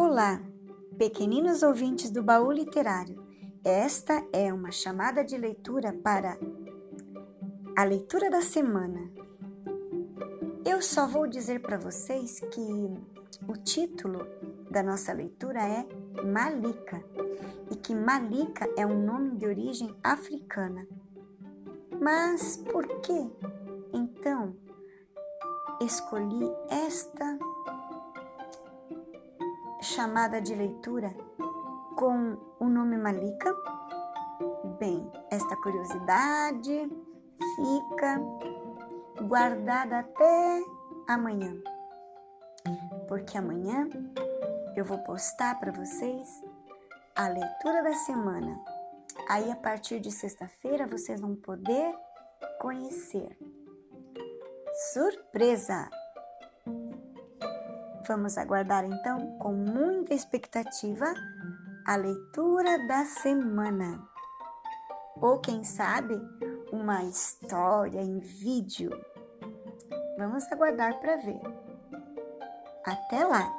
Olá, pequeninos ouvintes do baú literário. Esta é uma chamada de leitura para a leitura da semana. Eu só vou dizer para vocês que o título da nossa leitura é Malika e que Malika é um nome de origem africana. Mas por que então escolhi esta chamada de leitura com o nome Malika? Bem, esta curiosidade fica guardada até amanhã, porque amanhã eu vou postar para vocês a leitura da semana. Aí, a partir de sexta-feira, vocês vão poder conhecer. Surpresa! Vamos aguardar então com muita expectativa a leitura da semana. Ou quem sabe, uma história em vídeo. Vamos aguardar para ver. Até lá!